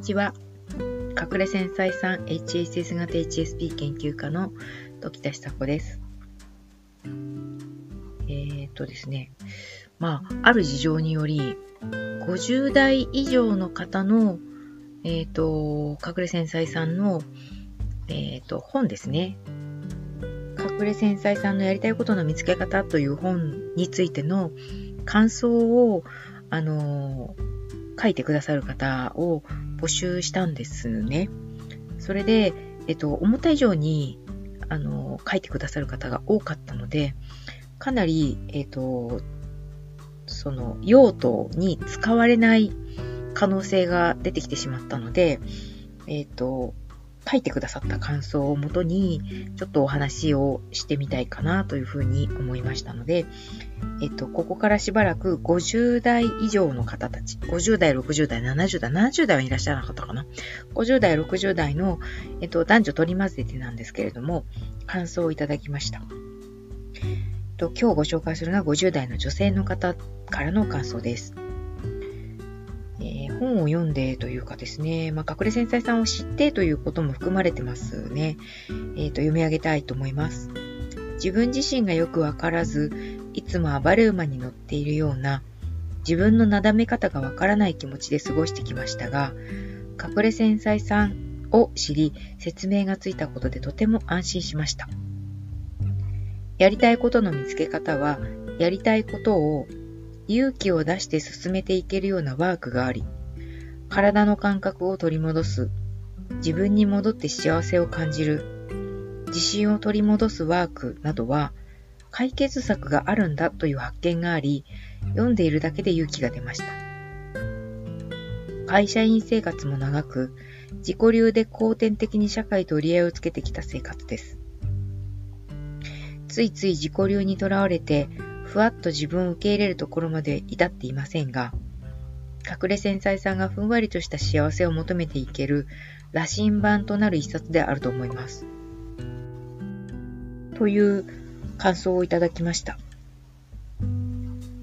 にちは。隠れ繊細さん HSS 型 HSP 研究家の時田久子です。えー、っとですね。まあ、ある事情により、50代以上の方の、えー、っと、隠れ繊細さんの、えー、っと、本ですね。隠れ繊細さんのやりたいことの見つけ方という本についての感想を、あの書いてくださる方を募集したんですね。それで、えっと、思った以上に、あの、書いてくださる方が多かったので、かなり、えっと、その、用途に使われない可能性が出てきてしまったので、えっと、書いてくださった感想をもとに、ちょっとお話をしてみたいかなというふうに思いましたので、えっと、ここからしばらく50代以上の方たち、50代、60代、70代、70代はいらっしゃらなかったかな。50代、60代の、えっと、男女取り混ぜてなんですけれども、感想をいただきました。と今日ご紹介するのは50代の女性の方からの感想です。本を読んでというかですね、まあ、隠れ繊細さんを知ってということも含まれてますね。えっ、ー、と、読み上げたいと思います。自分自身がよくわからず、いつも暴れ馬に乗っているような、自分のなだめ方がわからない気持ちで過ごしてきましたが、隠れ繊細さんを知り、説明がついたことでとても安心しました。やりたいことの見つけ方は、やりたいことを勇気を出して進めていけるようなワークがあり、体の感覚を取り戻す、自分に戻って幸せを感じる、自信を取り戻すワークなどは、解決策があるんだという発見があり、読んでいるだけで勇気が出ました。会社員生活も長く、自己流で後天的に社会と折り合いをつけてきた生活です。ついつい自己流にとらわれて、ふわっと自分を受け入れるところまで至っていませんが、隠れ繊細さんがふんわりとした幸せを求めていける羅針盤となる一冊であると思います。という感想をいただきました。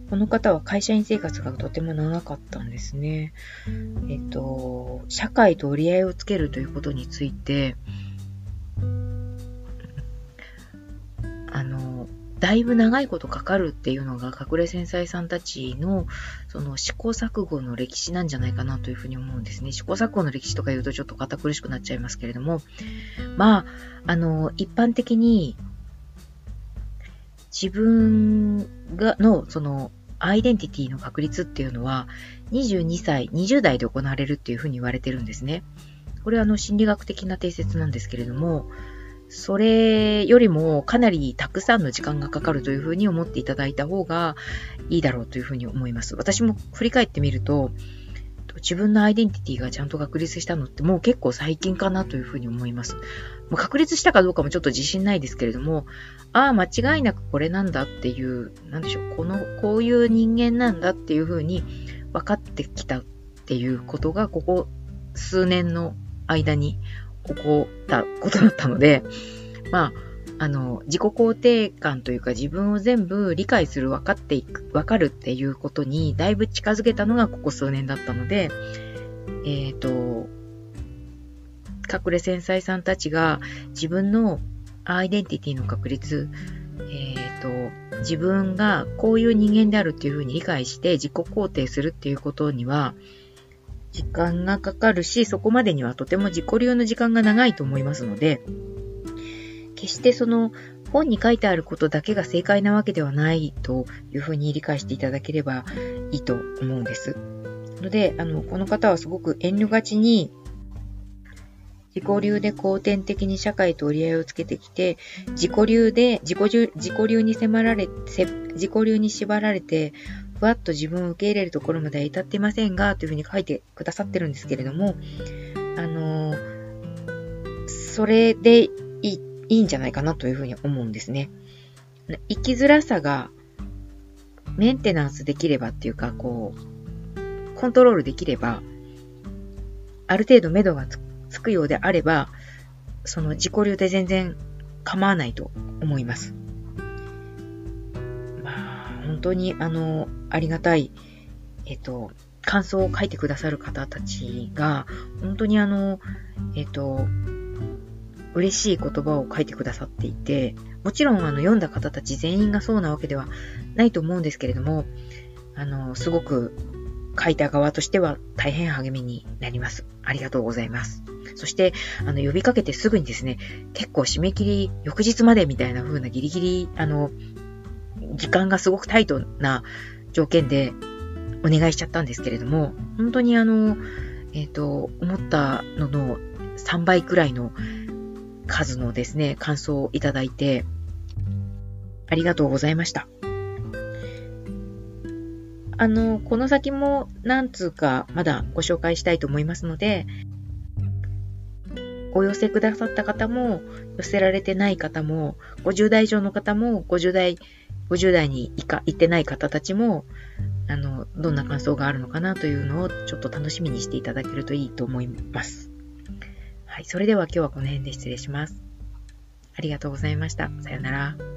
この方は会社員生活がとても長かったんですね。えっと、社会と折り合いをつけるということについて、だいぶ長いことかかるっていうのが隠れ繊細さんたちのその試行錯誤の歴史なんじゃないかなというふうに思うんですね。試行錯誤の歴史とか言うとちょっと堅苦しくなっちゃいますけれども、まあ、あの、一般的に自分がのそのアイデンティティの確立っていうのは22歳、20代で行われるっていうふうに言われてるんですね。これはあの心理学的な定説なんですけれども、それよりもかなりたくさんの時間がかかるというふうに思っていただいた方がいいだろうというふうに思います。私も振り返ってみると、自分のアイデンティティがちゃんと確立したのってもう結構最近かなというふうに思います。もう確立したかどうかもちょっと自信ないですけれども、ああ、間違いなくこれなんだっていう、なんでしょう、この、こういう人間なんだっていうふうに分かってきたっていうことが、ここ数年の間に起こたことだったので、まあ、あの、自己肯定感というか自分を全部理解する、分かっていく、分かるっていうことにだいぶ近づけたのがここ数年だったので、えっ、ー、と、隠れ繊細さんたちが自分のアイデンティティの確立、えっ、ー、と、自分がこういう人間であるっていうふうに理解して自己肯定するっていうことには、時間がかかるし、そこまでにはとても自己流の時間が長いと思いますので、決してその本に書いてあることだけが正解なわけではないというふうに理解していただければいいと思うんです。ので、あの、この方はすごく遠慮がちに自己流で後天的に社会と折り合いをつけてきて、自己流で、自己流自己流に迫られ、自己流に縛られて、ふわっと自分を受け入れるところまでは至っていませんが、というふうに書いてくださってるんですけれども、あのー、それでいいいんじゃないかなというふうに思うんですね。生きづらさがメンテナンスできればっていうか、こう、コントロールできれば、ある程度目処がつくようであれば、その自己流で全然構わないと思います。本当にあの、ありがたい、えっと、感想を書いてくださる方たちが、本当にあの、えっ、と、嬉しい言葉を書いてくださっていて、もちろんあの読んだ方たち全員がそうなわけではないと思うんですけれども、あの、すごく書いた側としては大変励みになります。ありがとうございます。そして、あの、呼びかけてすぐにですね、結構締め切り翌日までみたいな風なギリギリ、あの、時間がすごくタイトな条件でお願いしちゃったんですけれども、本当にあの、えっ、ー、と、思ったのの3倍くらいの数のですね、感想をいただいて、ありがとうございました。あの、この先も何通かまだご紹介したいと思いますので、お寄せくださった方も、寄せられてない方も、50代以上の方も、50代、50代にいか、行ってない方たちも、あの、どんな感想があるのかなというのをちょっと楽しみにしていただけるといいと思います。はい、それでは今日はこの辺で失礼します。ありがとうございました。さよなら。